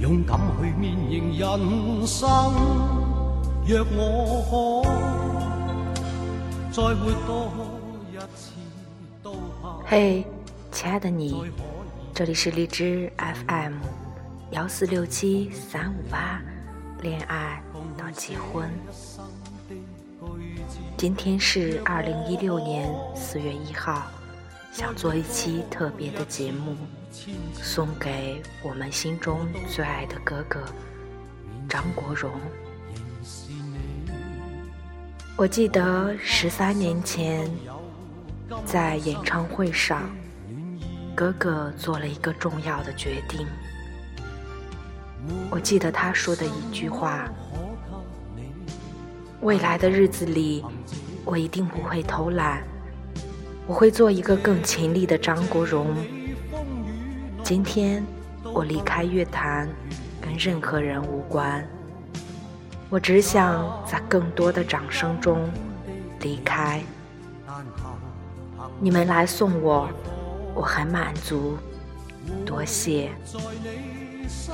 勇敢去面迎人生。若我可再活多一次，都怕。嘿，亲爱的你，这里是荔枝 FM 幺四六七三五八，恋爱到结婚。今天是二零一六年四月一号。想做一期特别的节目，送给我们心中最爱的哥哥张国荣。我记得十三年前，在演唱会上，哥哥做了一个重要的决定。我记得他说的一句话：“未来的日子里，我一定不会偷懒。”我会做一个更勤力的张国荣。今天我离开乐坛，跟任何人无关。我只想在更多的掌声中离开。你们来送我，我很满足，多谢。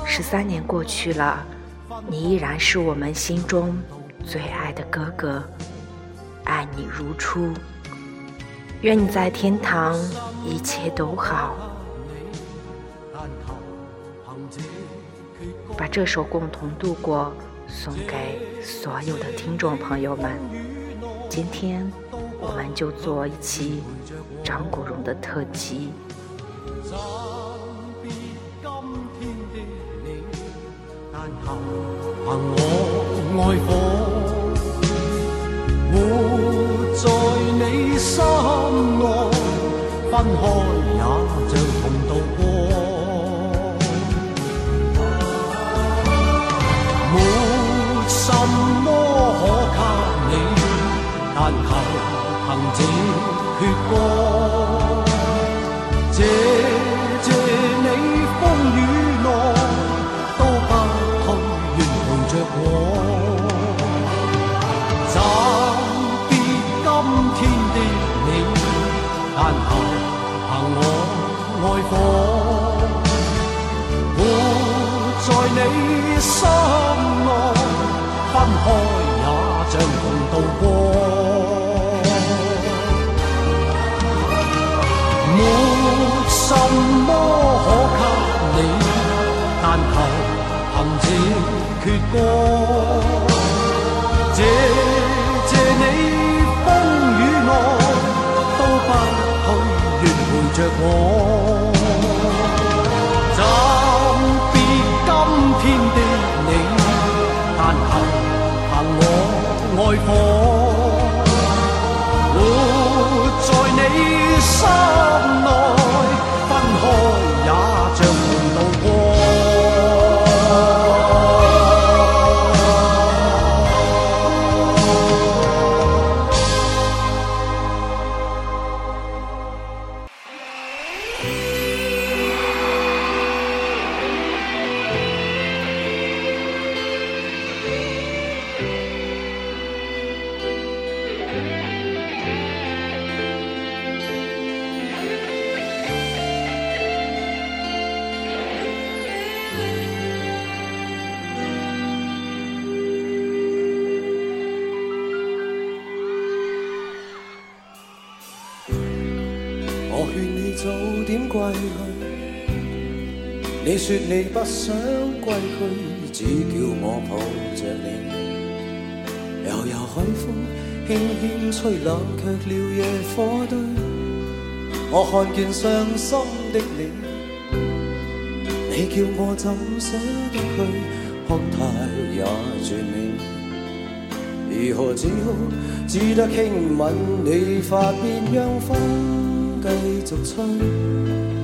十三年过去了，你依然是我们心中最爱的哥哥，爱你如初。愿你在天堂一切都好，把这首共同度过送给所有的听众朋友们。今天我们就做一期张国荣的特辑。开也像红渡过。没什么可给你，但求凭这血歌。这爱火，活在你心内，分开也像同渡过。没什么可给你，但求凭这阙歌，借借你风雨来，都不退，愿陪着我。说你不想归去，只叫我抱着你。悠悠海风，轻轻吹，冷却了夜火堆。我看见伤心的你，你叫我怎舍得去？哭太也绝美，如何止哭？只得轻吻你发，边，让风继续吹。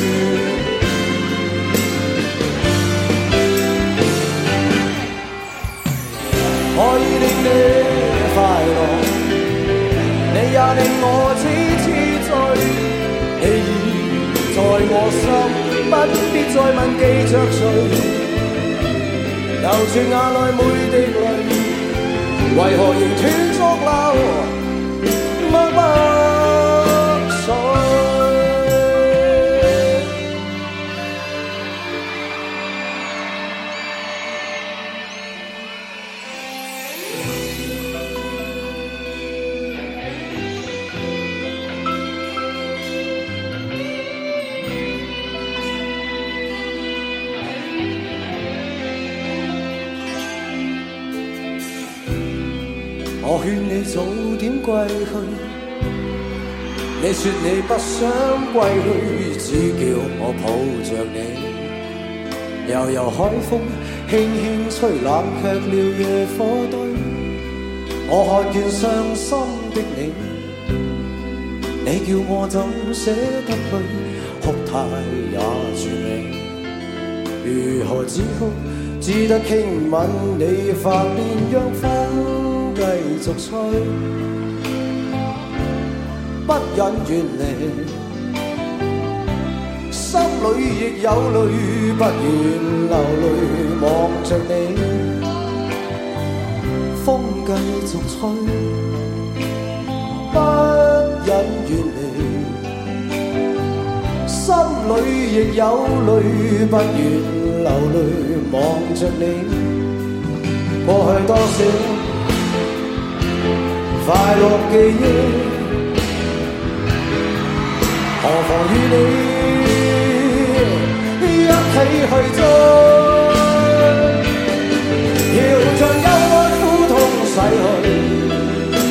可以令你快乐，你也令我痴痴醉。你已在我心，不必再问记着谁。流住眼泪每滴泪，为何仍断续流默默。你说你不想归去，只叫我抱着你。悠悠海风轻轻吹，冷却了野火堆。我看见伤心的你，你叫我怎舍得去？哭太也绝美，如何止哭？只得轻吻你发边，让风继续吹。不忍远离，心里亦有泪，不愿流泪望着你。风继续吹，不忍远离，心里亦有泪，不愿流泪望着你。过去多少快乐记忆。何妨与你一起去追，要将忧郁苦痛洗去。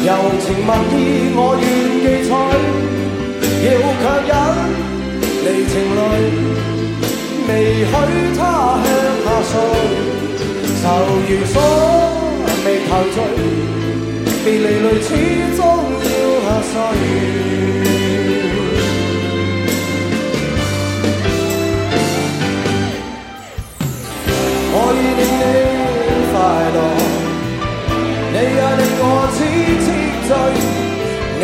柔情蜜意，我愿记取。要强忍离情泪，未许它向下坠。愁如锁，未投进，别离泪始终要下垂。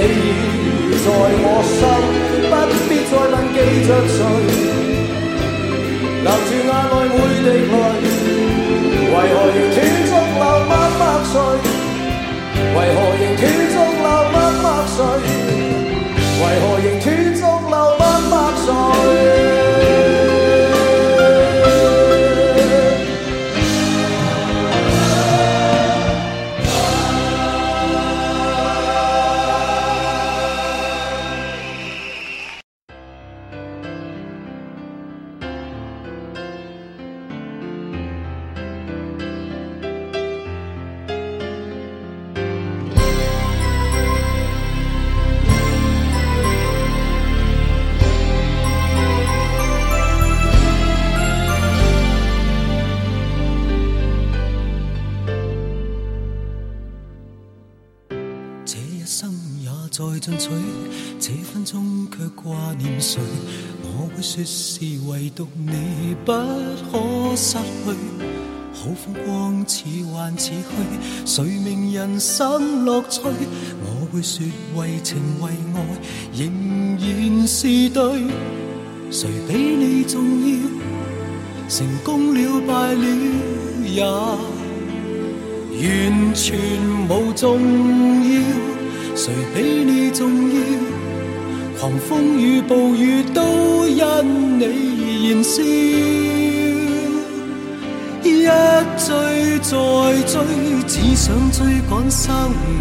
你已在我心，不必再问记着谁。留住眼内每滴泪，为何仍断续流？默默碎，为何仍断续流？默默碎，为何仍断续流？默默碎。独你不可失去，好风光似幻似虚，谁明人生乐趣？我会说为情为爱仍然是对。谁比你重要？成功了败了也完全无重要。谁比你重要？狂风与暴雨都因你。燃烧，一追再追，只想追赶生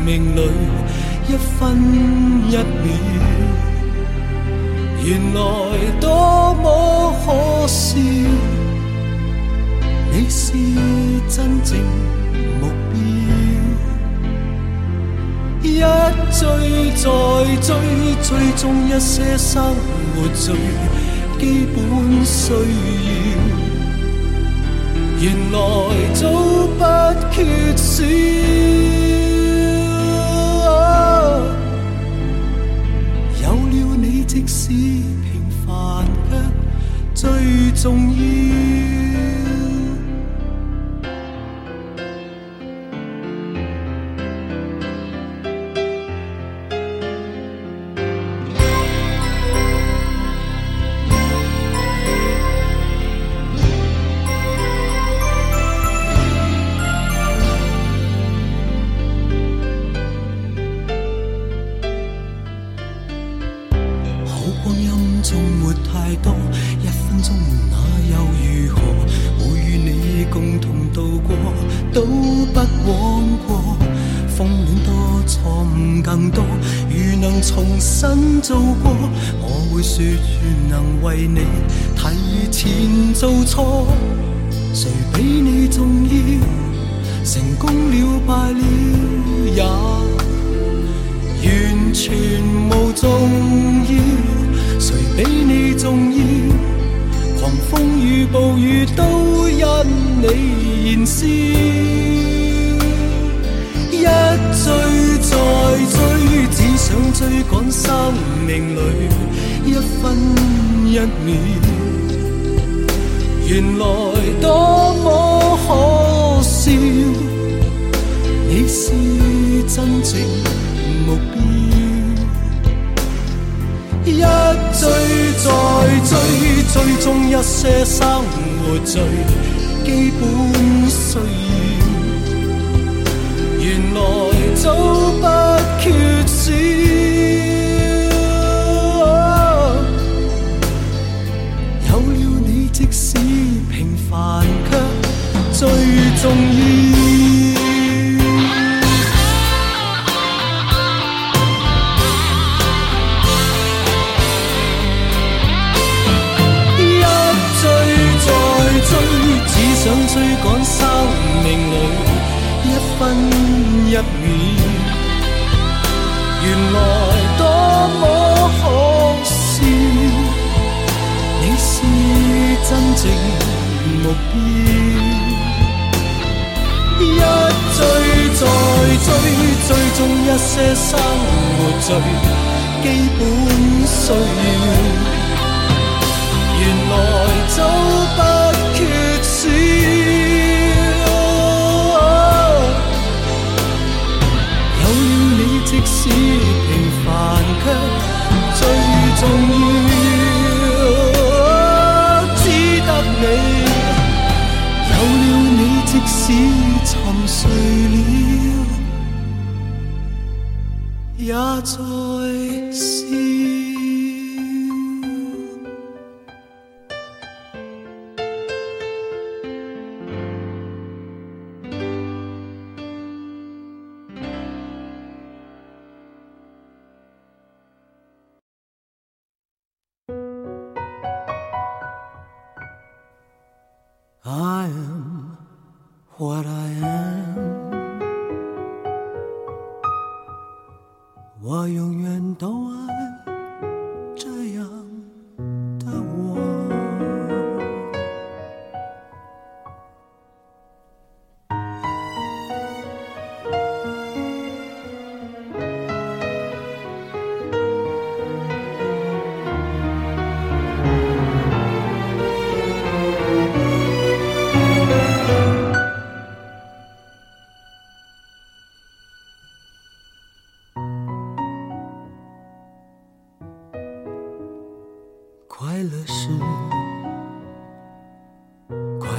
命里一分一秒。原来多么可笑，你是真正目标。一追再追，追踪一些生活罪。基本需要，原来早不缺少。有了你，即使平凡，却最重要。不枉过，风恋多，错误更多。如能重新做过，我会说愿能为你提前做错。谁比你重要？成功了，败了也完全无重要。谁比你重要？狂风与暴雨都因你燃烧。一追再追，只想追赶生命里一分一秒。原来多么可笑，你是真正目标。一追再追，追踪一些生活最基本需要。早不缺少，有了你，即使平凡却最重要。一追再追，只想追赶生命里一分。一秒，原来多么可笑，你是真正目标。一追再追，追踪一些生活最基本需要。原来早不。化作。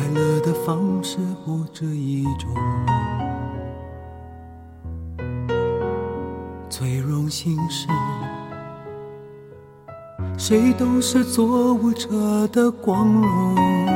快乐的方式不止一种，最荣幸是，谁都是作舞者的光荣。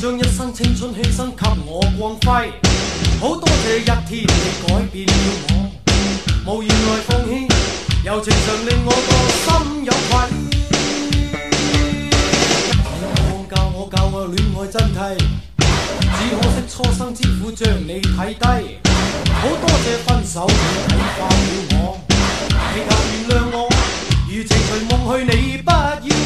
将一生青春牺牲给我光辉，好多谢一天你改变了我，无言来奉献，柔情常令我个心有愧。你教我教我教我恋爱真谛，只可惜初生之虎将你睇低，好多谢分手你睇化了我，祈求原谅我，如情随梦去，你不要。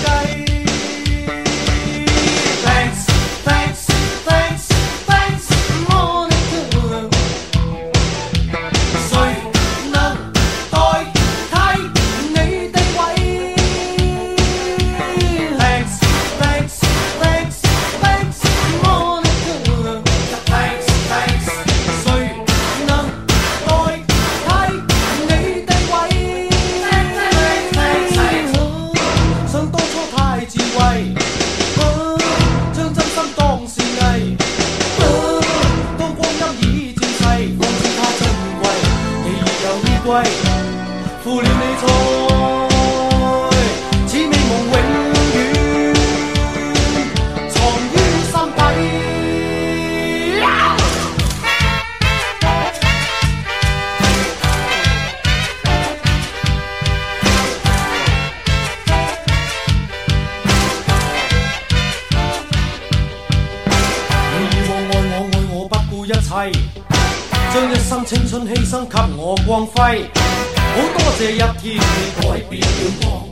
天改变了光，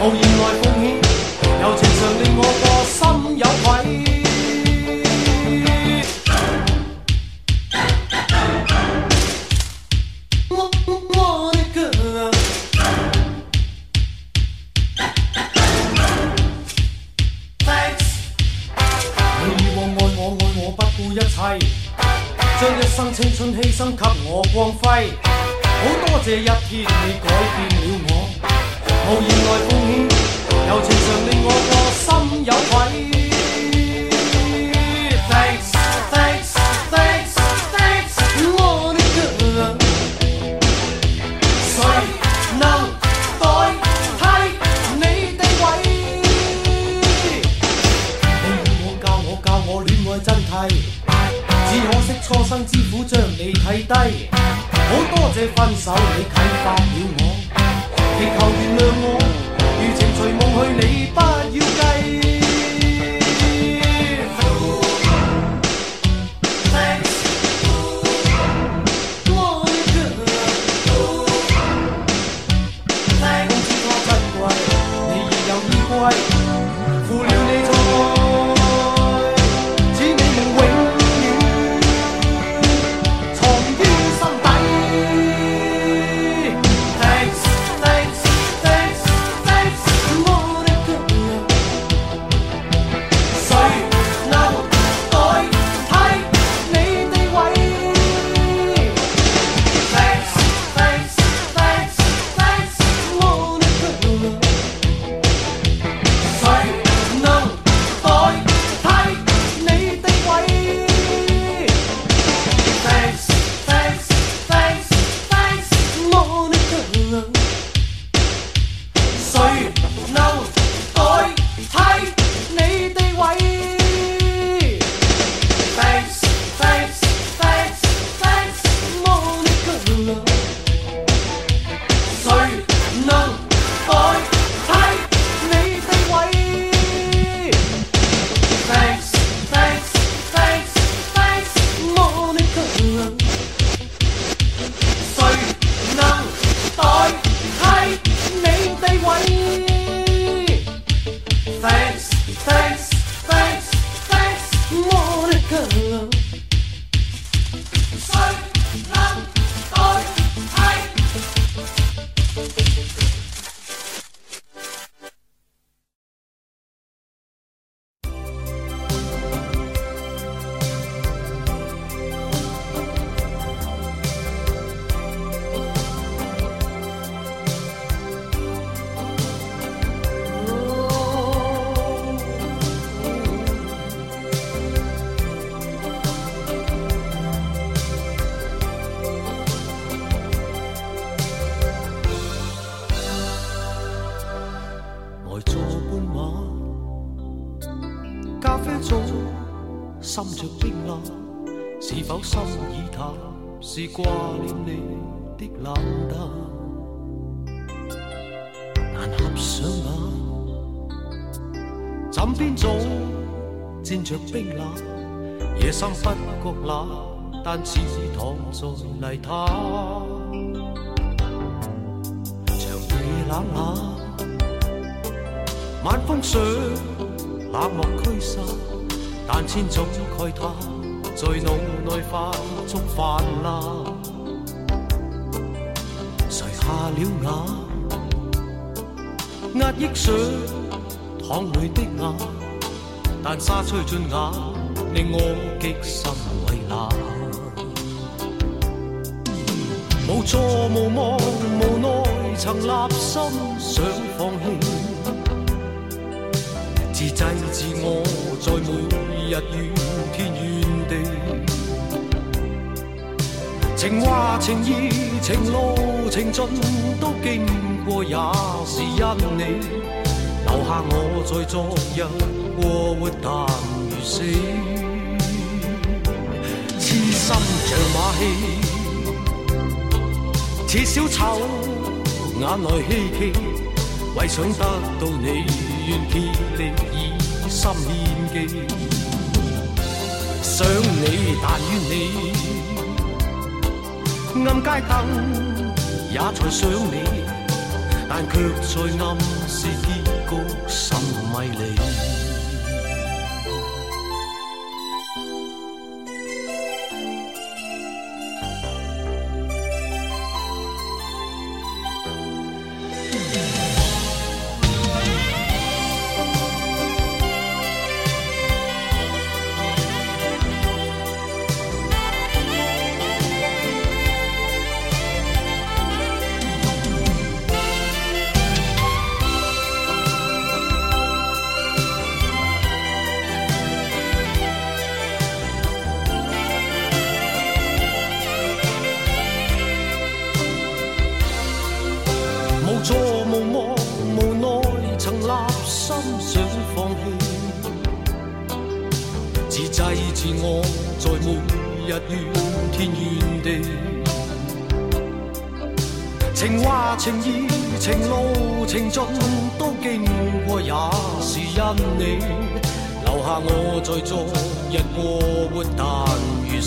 无言来奉献，柔情常令我个心有愧。我我你哥，Thanks。你以往爱我爱我不顾一切，将一生青春牺牲给我光辉。好多谢一天你改变了我，无言来奉，友情常令我个心有愧。Thanks, thanks, thanks, thanks o 谁能代替你地位？你永远教我教我恋爱真谛，只可惜初生之虎将你睇低。好多谢分手，你启发了我，祈求原谅我，余情随梦去，你不要计。是挂念你的冷淡，难合上眼，枕边总沾着冰冷。夜深不觉冷，但似次躺在泥潭。长夜冷冷，晚风想冷漠驱散，但千种慨叹。在脑内快速泛滥，垂下了眼，压抑上淌泪的眼，但沙吹进眼，令我极心为难。无错无望无奈，曾立心想放弃，自制自我，在每日怨天怨。情话情意情路情尽都经过，也是因你留下我在昨日过活，但如死。痴心像马戏，似小丑眼内希冀，为想得到你，愿竭力以心献技。想你，但怨你，暗街灯也在想你，但却在暗示结局甚迷离。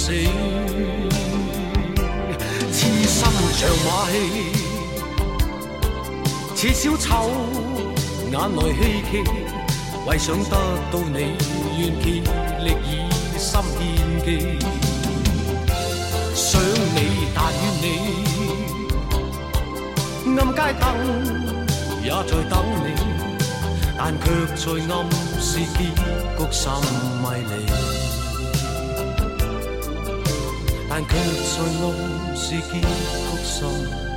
死，痴心像马戏，似小丑眼内希冀，为想得到你，愿竭力以心献技。想你，但愿你，暗街灯也在等你，但却在暗示结局甚迷离。但却在暗示结局深。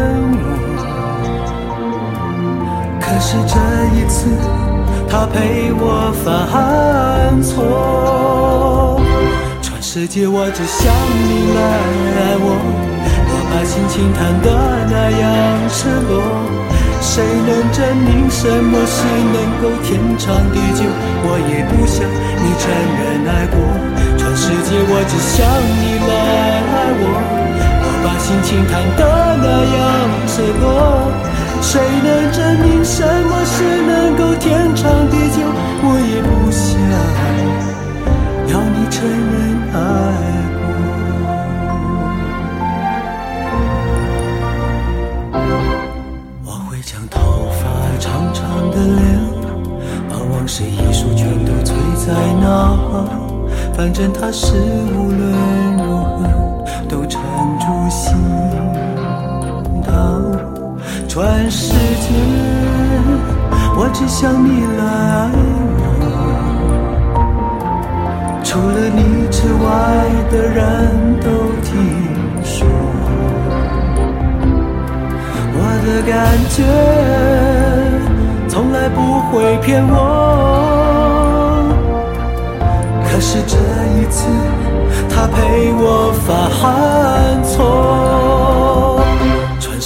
我，可是这一次，他陪我犯错。全世界我只想你来爱我，我把心情谈得那样失落。谁能证明什么事能够天长地久？我也不想你承认爱过。全世界我只想你来爱我。把心情弹得那样脆弱，谁能证明什么是能够天长地久？我也不想要你承认爱过。我会将头发长长的留，把往事一束全都垂在脑后，反正它是无论如何。全世界，我只想你来爱我。除了你之外的人都听说，我的感觉从来不会骗我。可是这一次，他陪我犯错。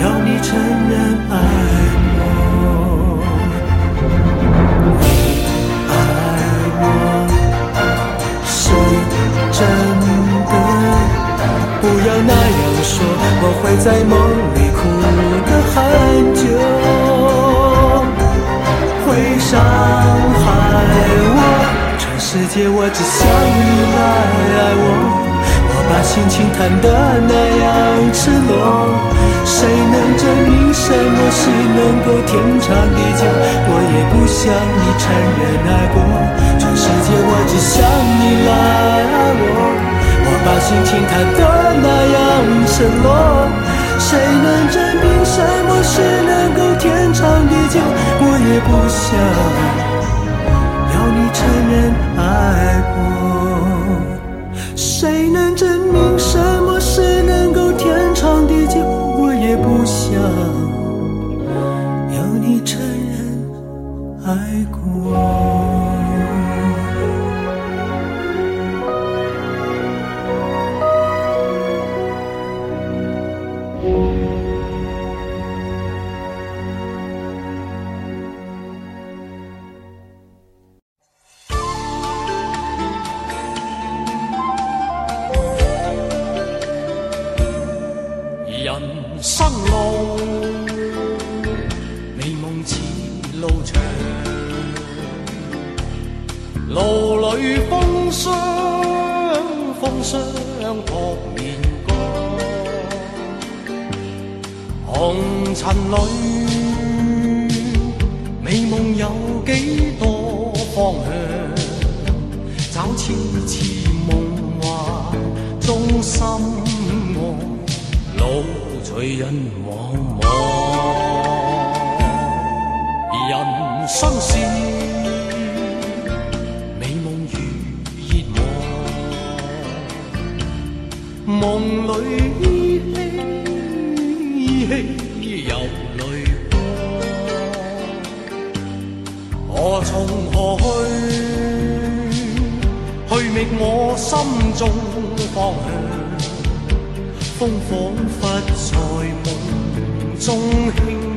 要你承认爱我，你爱我是真的。不要那样说，我会在梦里哭很久，会伤害我。全世界，我只想你来爱我。把心情谈得那样赤裸，谁能证明什么是能够天长地久？我也不想你承认爱过，这世界我只想你来爱我。我把心情谈得那样赤裸，谁能证明什么是能够天长地久？我也不想要你承认爱。生路，美梦似路长，路里风霜，风霜扑面降。红尘里，美梦有几多方向？找千次梦幻，中心爱。路。醉人茫茫，人生是美梦如热望，梦里依稀依稀有泪光。何从何去，去觅我心中方向。风仿佛在梦中轻。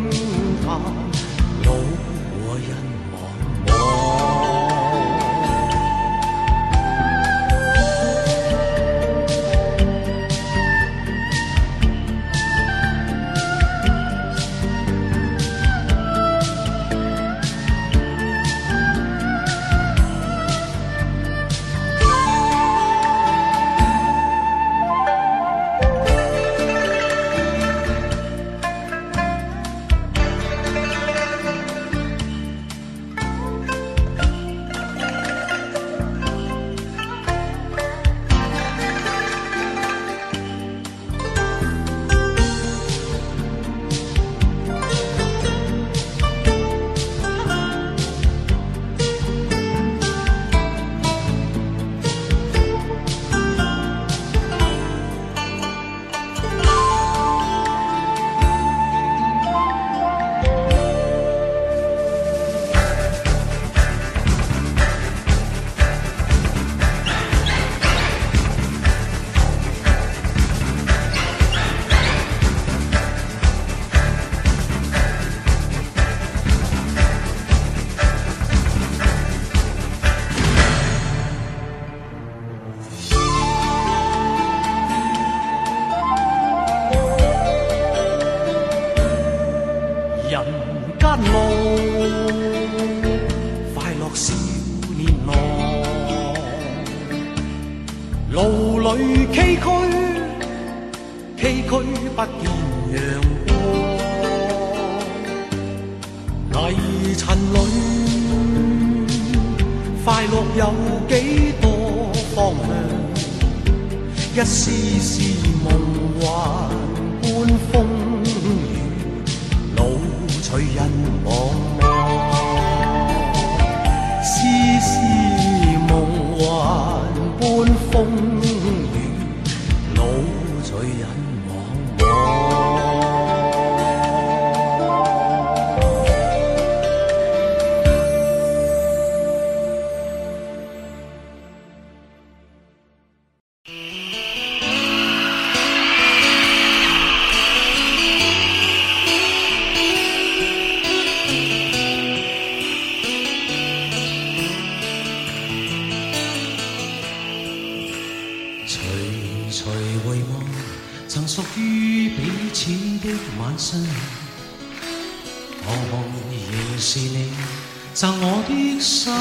赠我的心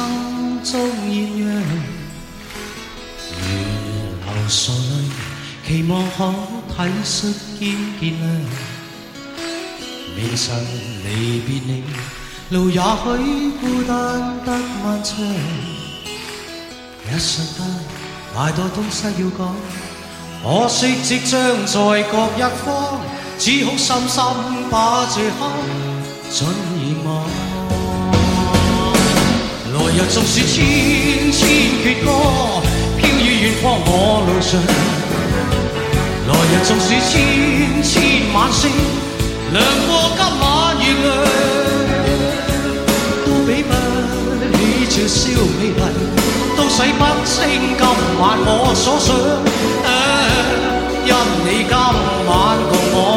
中艳阳，如流傻泪，期望可体恤兼见谅。离晨离别你，路也许孤单得漫长。一瞬间，太多东西要讲，可惜即将在各一方，只好深深把这刻尽遗忘。来日纵使千千阙歌，飘于远方我路上。来日纵使千千晚星，亮过今晚月亮，都比不起这宵美丽，都洗不清今晚我所想。因你今晚共我。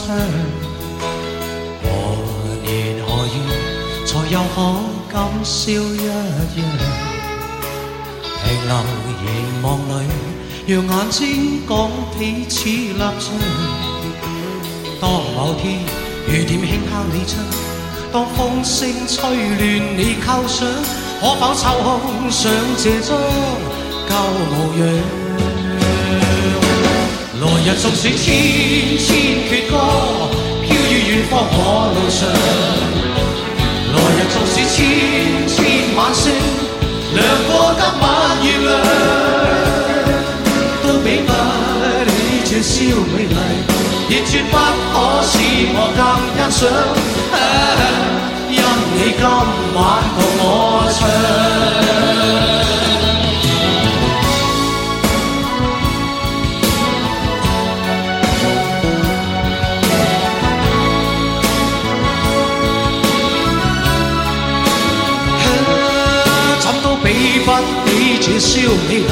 窗，何年何月才又可今宵一样？停留凝望里，让眼睛讲彼此立场。当某天雨点轻敲你窗，当风声吹乱你构想，可否抽空想这张旧模样？来日纵使千千阙歌飘于远方我路上，来日纵使千千晚星亮过今晚月亮，都比不起这宵美丽，亦绝不可使我更欣赏。因你今晚共我唱。这宵美丽，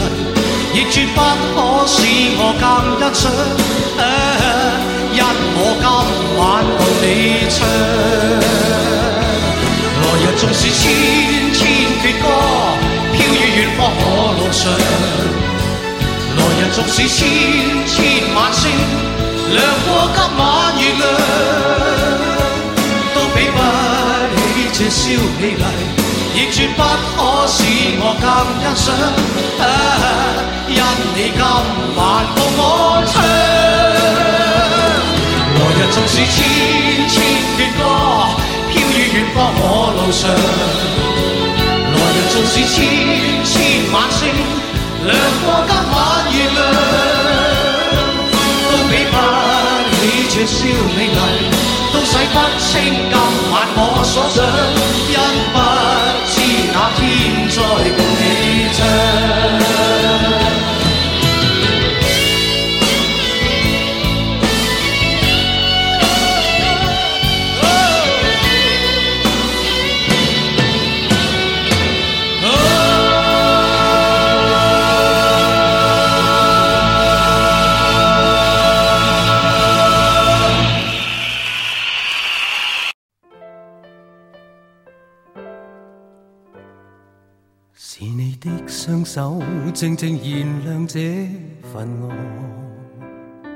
亦绝不可使我更欣赏。因我今晚共你唱，来日纵是千千阙歌，飘于远方我路上。来日纵是千千晚星，亮过今晚月亮，都比不起这宵美丽。亦绝不可使我更欣赏，因你今晚共我唱。来日纵使千千阙歌飘于远方我路上，来日纵使千千晚星亮过今晚月亮，都比不起你笑你丽，都洗不清今晚我所想。因不。再共你唱。双手静静燃亮这份爱，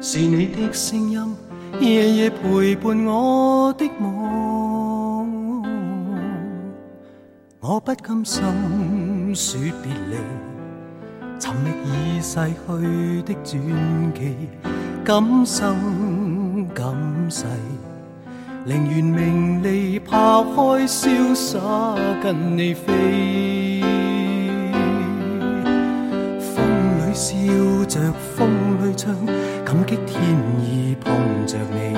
是你的声音夜夜陪伴我的梦。我不甘心说别离，寻觅已逝去的传奇，今生今世，宁愿名利。抛开潇洒，跟你飞。风里笑着，风里唱，感激天意碰着你。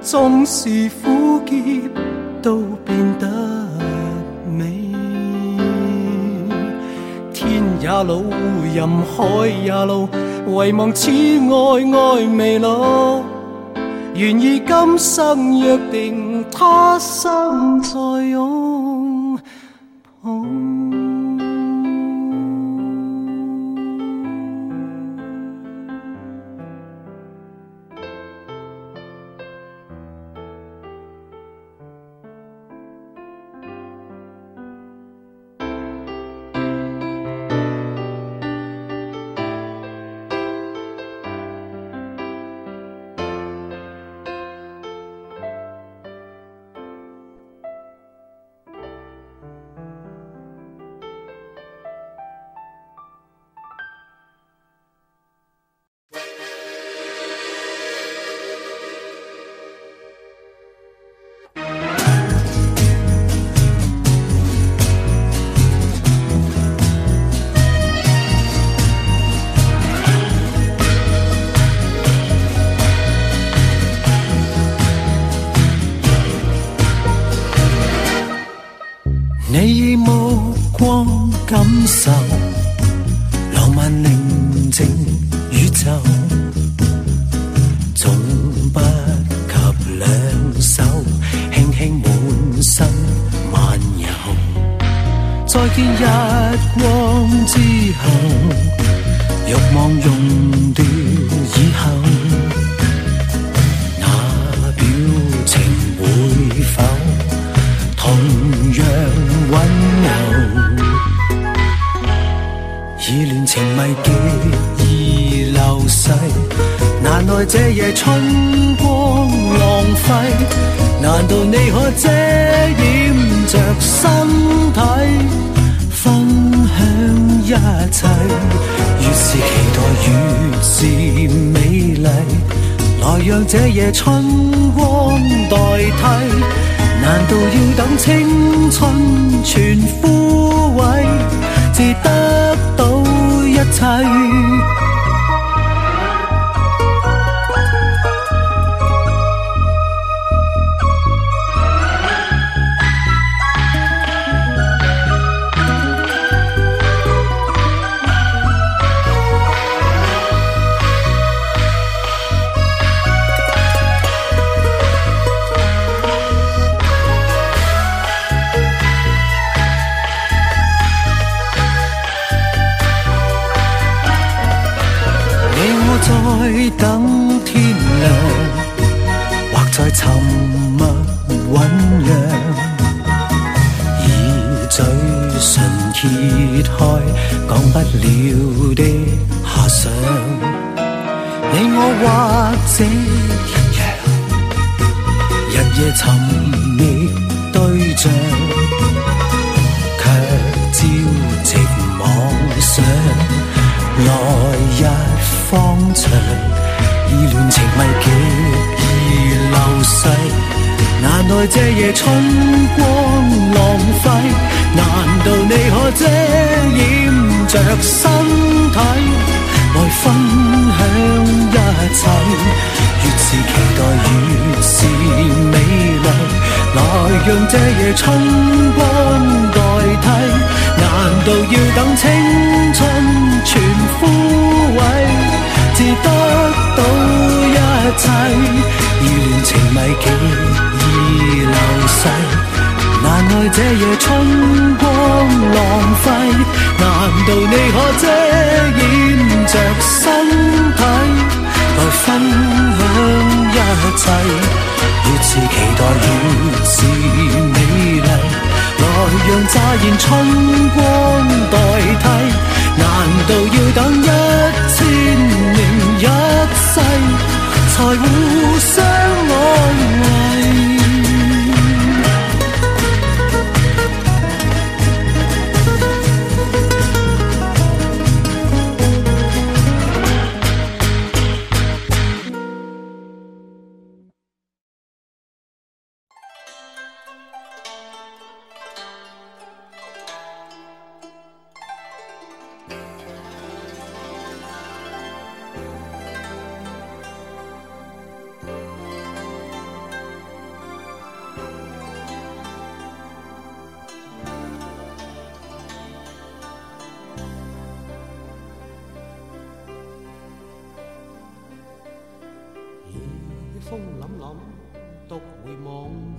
纵是苦涩，都变得美。天也老，任海也老，唯望此爱爱未老。愿意今生约定，他生再拥。遥的遐想，你我或者天涯，日夜寻觅对象，却朝寂妄想，来日方长，已乱情迷极易流逝，难耐这夜春光浪费。难道你可遮掩着身体来分享一切？越是期待越是美丽，来让这夜春光代替。难道要等青春全枯萎，至得到一切？欲恋情迷，极已流逝。难耐这夜春光浪费，难道你可遮掩着身体来分享一切？越是期待越是美丽，来让乍现春光代替。难道要等一千年一世才互相安慰？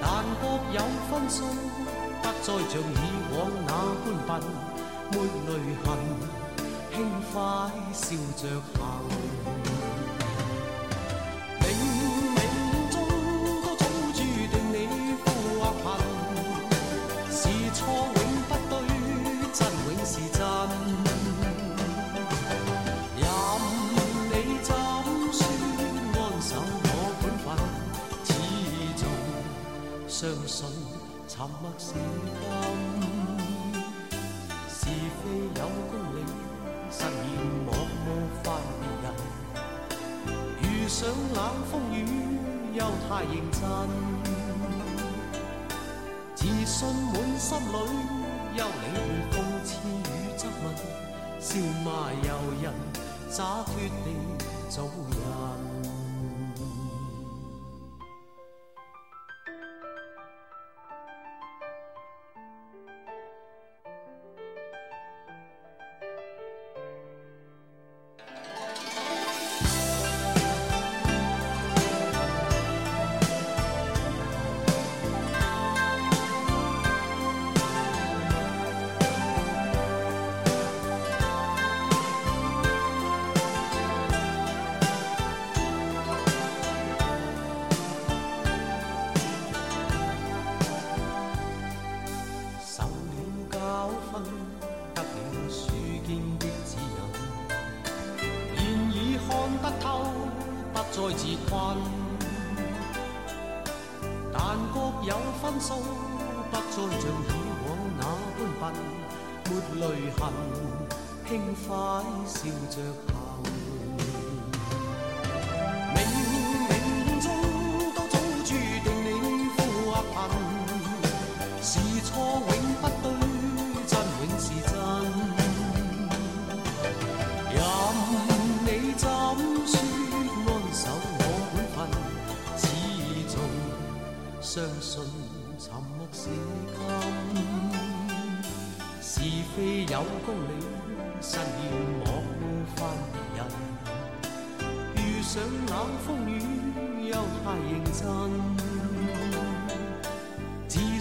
但各有分数，不再像以往那般笨，没泪痕，轻快笑着。信满心里，休理会讽刺与质问，笑骂由人，洒脱地做人。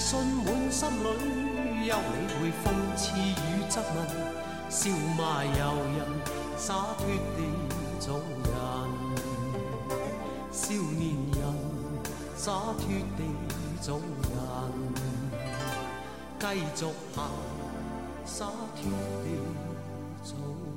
信满心里，有你会讽刺与质问，笑骂由人，洒脱地做人。少年人，洒脱地做人，继续行，洒脱地做人。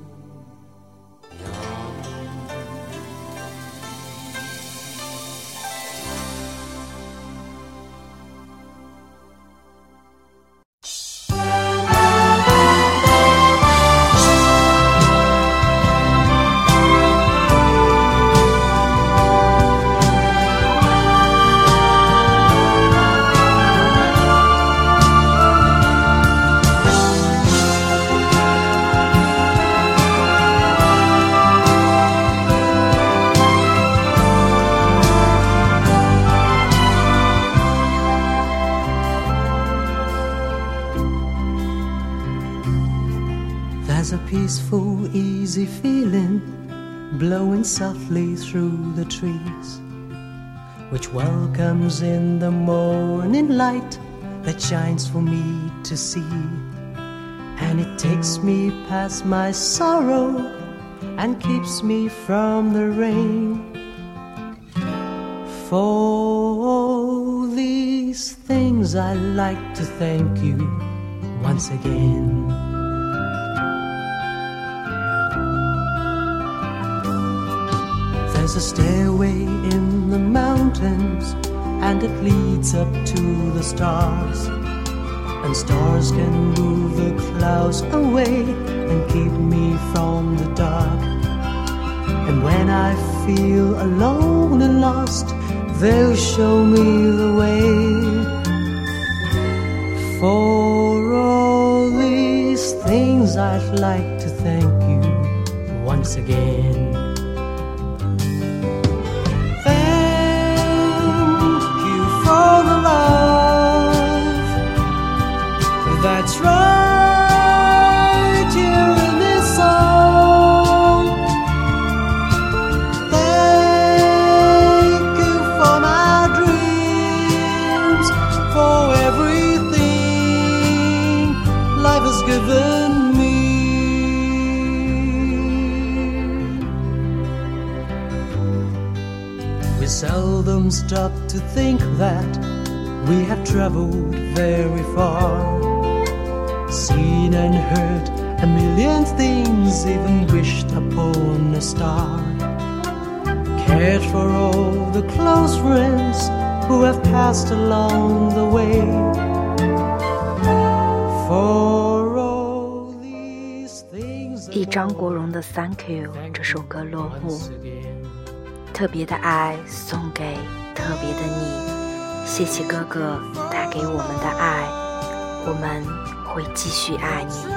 which welcomes in the morning light that shines for me to see. And it takes me past my sorrow and keeps me from the rain. For all these things, I'd like to thank you once again. There's a stairway in the mountains, and it leads up to the stars. And stars can move the clouds away and keep me from the dark. And when I feel alone and lost, they'll show me the way. For all these things, I'd like to thank you once again. that's right here in this song. Thank you for my dreams, for everything life has given me. We seldom stop to think that we have traveled very far seen and heard a million things, even wished upon a star. Cared for all the close friends who have passed along the way. For all these things, 以张国荣的《Thank You》这首歌落幕， once again. 特别的爱送给特别的你，谢谢哥哥带给我们的爱，我们 会继续爱你。